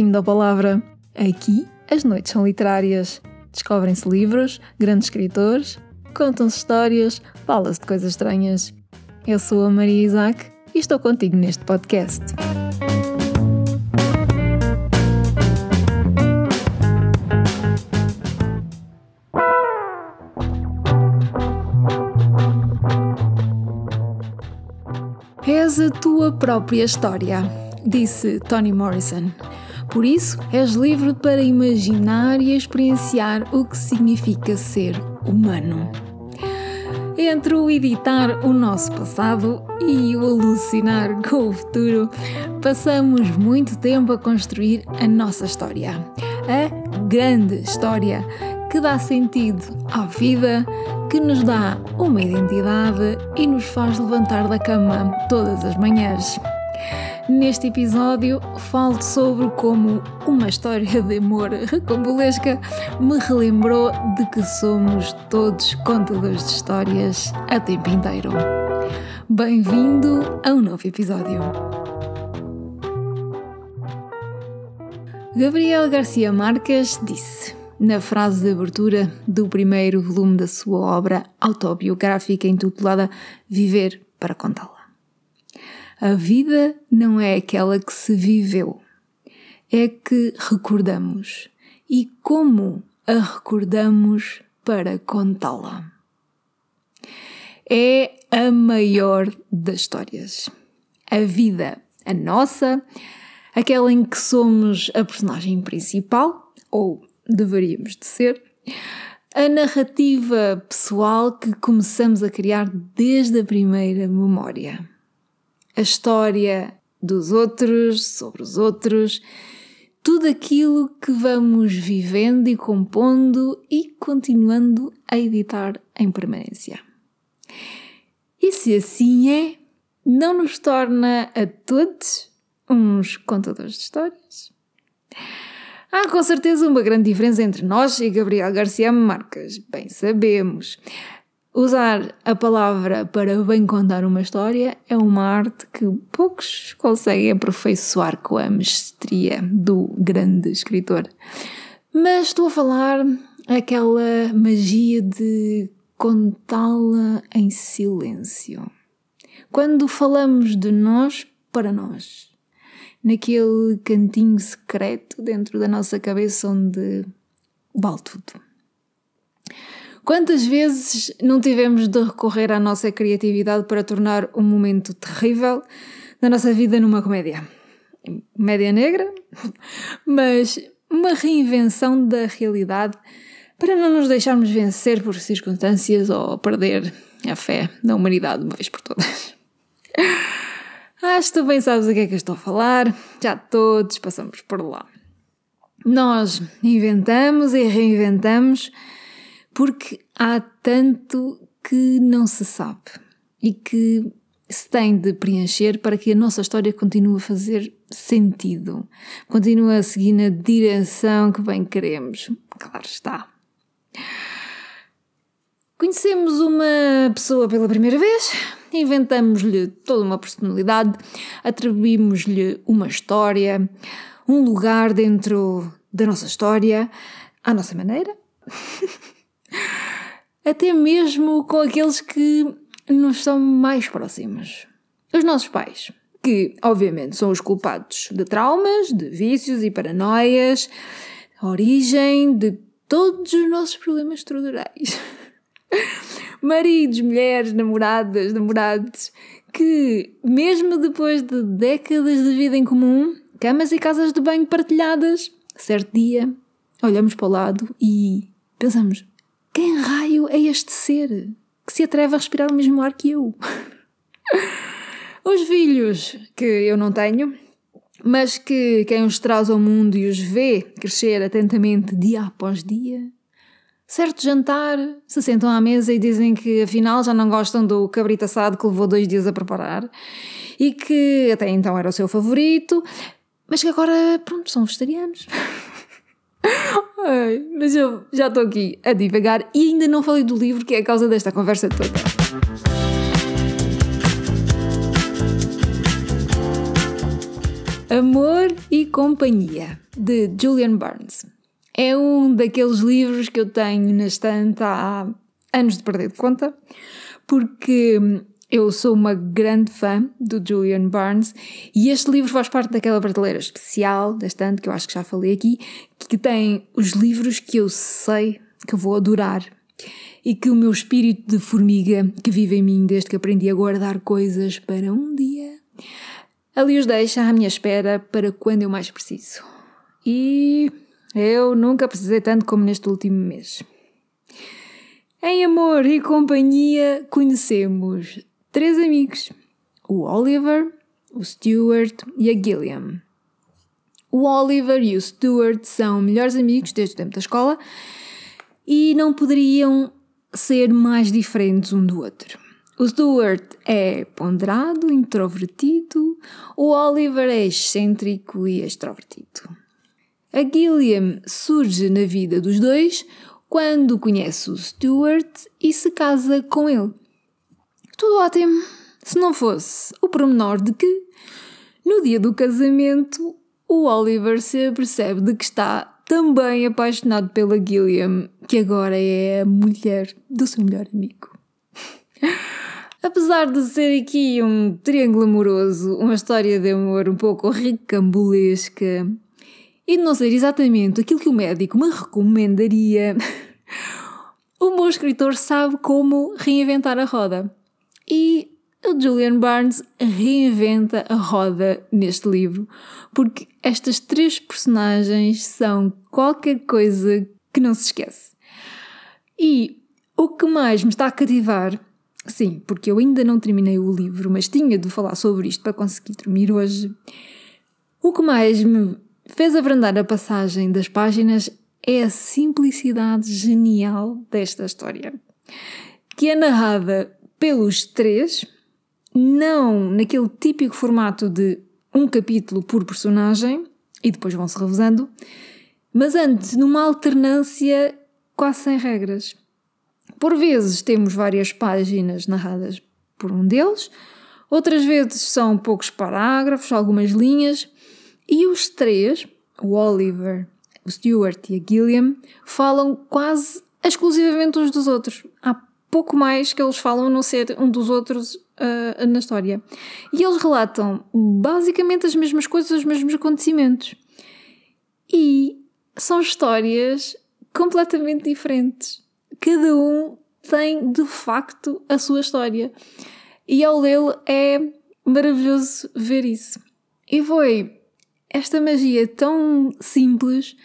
Bem-vindo à palavra. Aqui as noites são literárias. Descobrem-se livros, grandes escritores, contam-se histórias, fala-se de coisas estranhas. Eu sou a Maria Isaac e estou contigo neste podcast. És a tua própria história, disse Toni Morrison. Por isso, és livre para imaginar e experienciar o que significa ser humano. Entre o editar o nosso passado e o alucinar com o futuro, passamos muito tempo a construir a nossa história. A grande história que dá sentido à vida, que nos dá uma identidade e nos faz levantar da cama todas as manhãs. Neste episódio, falo sobre como uma história de amor recambulesca me relembrou de que somos todos contadores de histórias a tempo inteiro. Bem-vindo a um novo episódio. Gabriel Garcia Marques disse, na frase de abertura do primeiro volume da sua obra autobiográfica intitulada Viver para Contá-la. A vida não é aquela que se viveu, é que recordamos e como a recordamos para contá-la. É a maior das histórias. A vida, a nossa, aquela em que somos a personagem principal, ou deveríamos de ser, a narrativa pessoal que começamos a criar desde a primeira memória. A história dos outros, sobre os outros, tudo aquilo que vamos vivendo e compondo e continuando a editar em permanência. E se assim é, não nos torna a todos uns contadores de histórias? Há com certeza uma grande diferença entre nós e Gabriel Garcia Marques, bem sabemos. Usar a palavra para bem contar uma história é uma arte que poucos conseguem aperfeiçoar com a mestria do grande escritor. Mas estou a falar aquela magia de contá-la em silêncio. Quando falamos de nós para nós naquele cantinho secreto dentro da nossa cabeça onde vale tudo. Quantas vezes não tivemos de recorrer à nossa criatividade para tornar um momento terrível da nossa vida numa comédia? Comédia negra, mas uma reinvenção da realidade para não nos deixarmos vencer por circunstâncias ou perder a fé na humanidade uma vez por todas. Acho que tu bem sabes o que é que eu estou a falar, já todos passamos por lá. Nós inventamos e reinventamos porque há tanto que não se sabe e que se tem de preencher para que a nossa história continue a fazer sentido, continue a seguir na direção que bem queremos. Claro está. Conhecemos uma pessoa pela primeira vez, inventamos-lhe toda uma personalidade, atribuímos-lhe uma história, um lugar dentro da nossa história, à nossa maneira. Até mesmo com aqueles que nos são mais próximos. Os nossos pais, que obviamente são os culpados de traumas, de vícios e paranoias, origem de todos os nossos problemas estruturais. Maridos, mulheres, namoradas, namorados, que, mesmo depois de décadas de vida em comum, camas e casas de banho partilhadas, certo dia olhamos para o lado e pensamos: quem raio é este ser que se atreve a respirar o mesmo ar que eu? Os filhos, que eu não tenho, mas que quem os traz ao mundo e os vê crescer atentamente dia após dia, certo jantar, se sentam à mesa e dizem que afinal já não gostam do cabrito assado que levou dois dias a preparar e que até então era o seu favorito, mas que agora, pronto, são vegetarianos. Ai, mas eu já estou aqui a divagar e ainda não falei do livro que é a causa desta conversa toda. Amor e Companhia, de Julian Barnes. É um daqueles livros que eu tenho na estante há anos de perder de conta, porque eu sou uma grande fã do Julian Barnes e este livro faz parte daquela prateleira especial da estante que eu acho que já falei aqui, que tem os livros que eu sei que vou adorar e que o meu espírito de formiga que vive em mim desde que aprendi a guardar coisas para um dia, ali os deixa à minha espera para quando eu mais preciso. E eu nunca precisei tanto como neste último mês. Em amor e companhia conhecemos três amigos: o Oliver, o Stuart e a Gilliam. O Oliver e o Stuart são melhores amigos desde o tempo da escola e não poderiam ser mais diferentes um do outro. O Stuart é ponderado, introvertido, o Oliver é excêntrico e extrovertido. A Gilliam surge na vida dos dois quando conhece o Stuart e se casa com ele. Tudo ótimo, se não fosse o pormenor de que, no dia do casamento, o Oliver se apercebe de que está também apaixonado pela Gilliam, que agora é a mulher do seu melhor amigo. Apesar de ser aqui um triângulo amoroso, uma história de amor um pouco ricambolesca e de não ser exatamente aquilo que o médico me recomendaria, o meu escritor sabe como reinventar a roda. E o Julian Barnes reinventa a roda neste livro, porque estas três personagens são qualquer coisa que não se esquece. E o que mais me está a cativar, sim, porque eu ainda não terminei o livro, mas tinha de falar sobre isto para conseguir dormir hoje. O que mais me fez abrandar a passagem das páginas é a simplicidade genial desta história, que é narrada pelos três não naquele típico formato de um capítulo por personagem e depois vão-se revezando, mas antes numa alternância quase sem regras. Por vezes temos várias páginas narradas por um deles, outras vezes são poucos parágrafos, algumas linhas, e os três, o Oliver, o Stuart e a Gilliam, falam quase exclusivamente uns dos outros. Há pouco mais que eles falam a não ser um dos outros uh, na história. E eles relatam basicamente as mesmas coisas, os mesmos acontecimentos. E são histórias completamente diferentes. Cada um tem de facto a sua história. E ao lê-lo é maravilhoso ver isso. E foi esta magia tão simples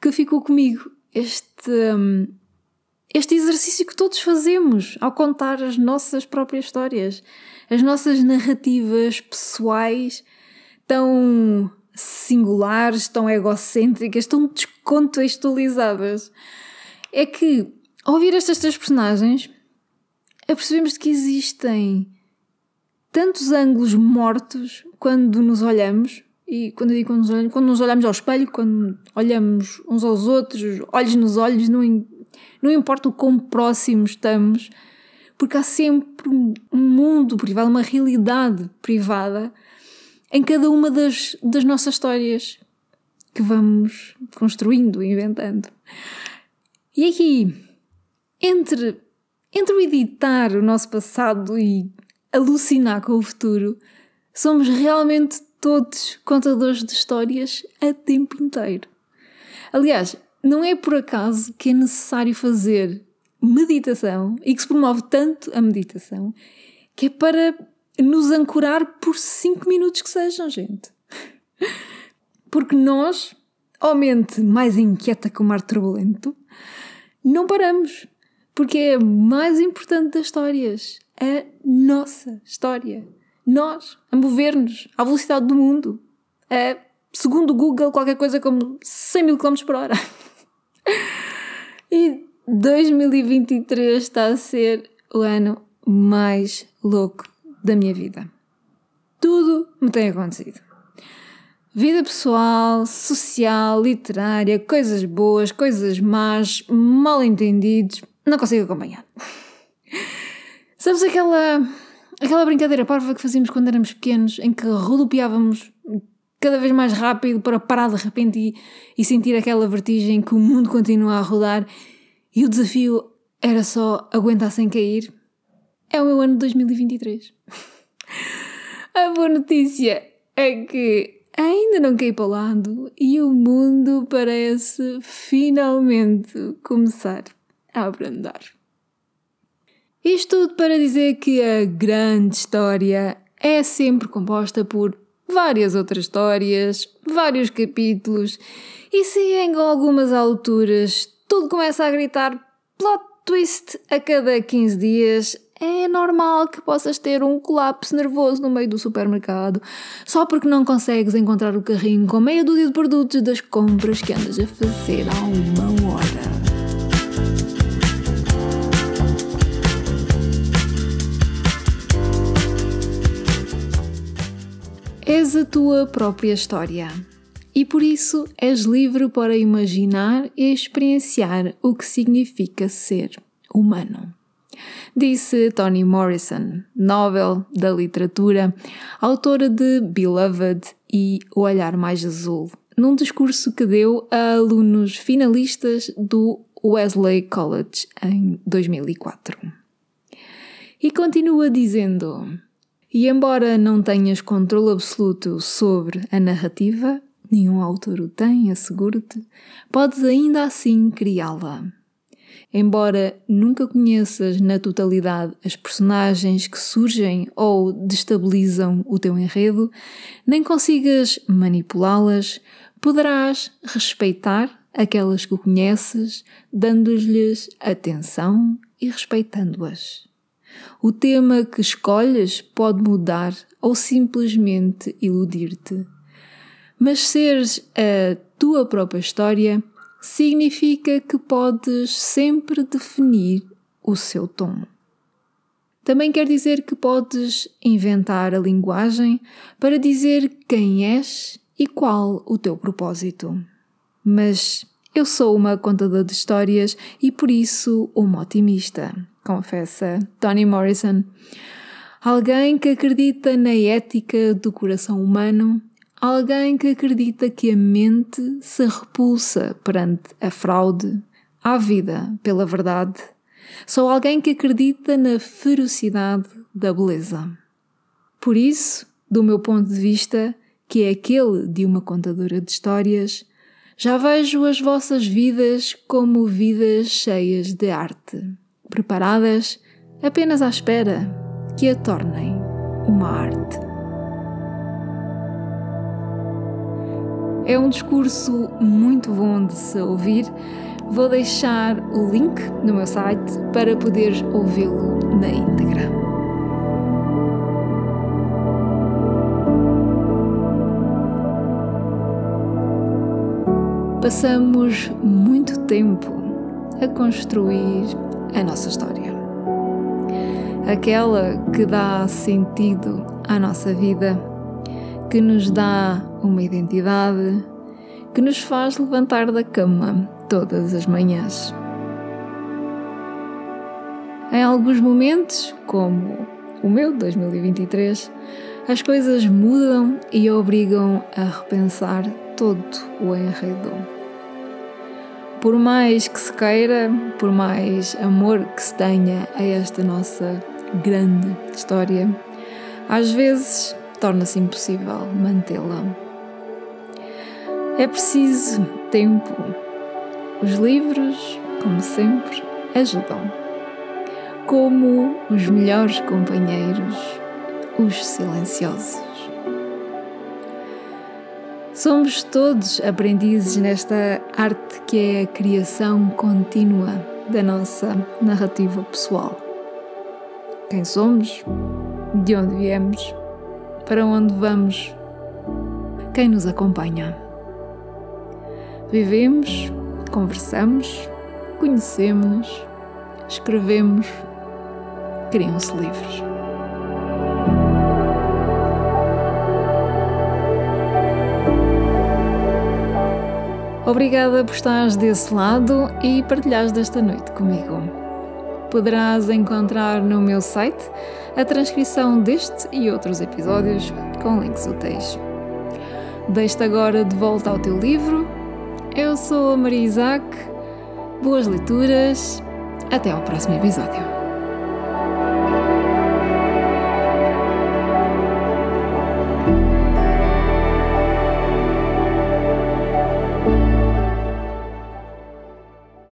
que ficou comigo. Este. Um, este exercício que todos fazemos ao contar as nossas próprias histórias, as nossas narrativas pessoais tão singulares, tão egocêntricas, tão descontextualizadas. É que, ao ouvir estas três personagens, apercebemos que existem tantos ângulos mortos quando nos olhamos, e quando eu digo quando nos olhamos, quando nos olhamos ao espelho, quando olhamos uns aos outros, olhos nos olhos, não, não importa o quão próximos estamos, porque há sempre um mundo privado, uma realidade privada em cada uma das, das nossas histórias que vamos construindo, inventando. E aqui, entre, entre o editar o nosso passado e alucinar com o futuro, somos realmente todos contadores de histórias a tempo inteiro. Aliás, não é por acaso que é necessário fazer meditação e que se promove tanto a meditação que é para nos ancorar por 5 minutos que sejam, gente. Porque nós, ó mente mais inquieta que o mar turbulento, não paramos. Porque é a mais importante das histórias. A nossa história. Nós, a mover-nos à velocidade do mundo. A, segundo o Google, qualquer coisa como 100 mil km por hora. E 2023 está a ser o ano mais louco da minha vida. Tudo me tem acontecido. Vida pessoal, social, literária, coisas boas, coisas más, mal entendidos, não consigo acompanhar. Sabes aquela, aquela brincadeira parva que fazíamos quando éramos pequenos, em que rodopiávamos cada vez mais rápido para parar de repente e, e sentir aquela vertigem que o mundo continua a rodar e o desafio era só aguentar sem cair. É o meu ano de 2023. a boa notícia é que ainda não caí para o lado e o mundo parece finalmente começar a abrandar. Isto tudo para dizer que a grande história é sempre composta por várias outras histórias, vários capítulos, e se em algumas alturas tudo começa a gritar plot twist a cada 15 dias, é normal que possas ter um colapso nervoso no meio do supermercado só porque não consegues encontrar o carrinho com meia dúzia de produtos das compras que andas a fazer há uma hora. Tua própria história e por isso és livre para imaginar e experienciar o que significa ser humano. Disse Toni Morrison, Nobel da Literatura, autora de Beloved e O Olhar Mais Azul, num discurso que deu a alunos finalistas do Wesley College em 2004. E continua dizendo: E embora não tenhas controle absoluto sobre a narrativa, nenhum autor o tem, asseguro-te, podes ainda assim criá-la. Embora nunca conheças na totalidade as personagens que surgem ou destabilizam o teu enredo, nem consigas manipulá-las, poderás respeitar aquelas que conheces, dando-lhes atenção e respeitando-as. O tema que escolhes pode mudar ou simplesmente iludir-te. Mas seres a tua própria história significa que podes sempre definir o seu tom. Também quer dizer que podes inventar a linguagem para dizer quem és e qual o teu propósito. Mas eu sou uma contadora de histórias e por isso uma otimista, confessa Toni Morrison. Alguém que acredita na ética do coração humano Alguém que acredita que a mente se repulsa perante a fraude, à vida pela verdade. Sou alguém que acredita na ferocidade da beleza. Por isso, do meu ponto de vista, que é aquele de uma contadora de histórias, já vejo as vossas vidas como vidas cheias de arte, preparadas apenas à espera que a tornem uma arte. É um discurso muito bom de se ouvir. Vou deixar o link no meu site para poderes ouvi-lo na íntegra. Passamos muito tempo a construir a nossa história. Aquela que dá sentido à nossa vida, que nos dá uma identidade que nos faz levantar da cama todas as manhãs. Em alguns momentos, como o meu de 2023, as coisas mudam e obrigam a repensar todo o enredo. Por mais que se queira, por mais amor que se tenha a esta nossa grande história, às vezes torna-se impossível mantê-la. É preciso tempo. Os livros, como sempre, ajudam. Como os melhores companheiros, os silenciosos. Somos todos aprendizes nesta arte que é a criação contínua da nossa narrativa pessoal. Quem somos? De onde viemos? para onde vamos, quem nos acompanha. Vivemos, conversamos, conhecemos-nos, escrevemos, criam-se livros. Obrigada por estares desse lado e partilhares desta noite comigo poderás encontrar no meu site a transcrição deste e outros episódios com links úteis. Deixo-te agora de volta ao teu livro. Eu sou a Maria Isaac. Boas leituras. Até ao próximo episódio.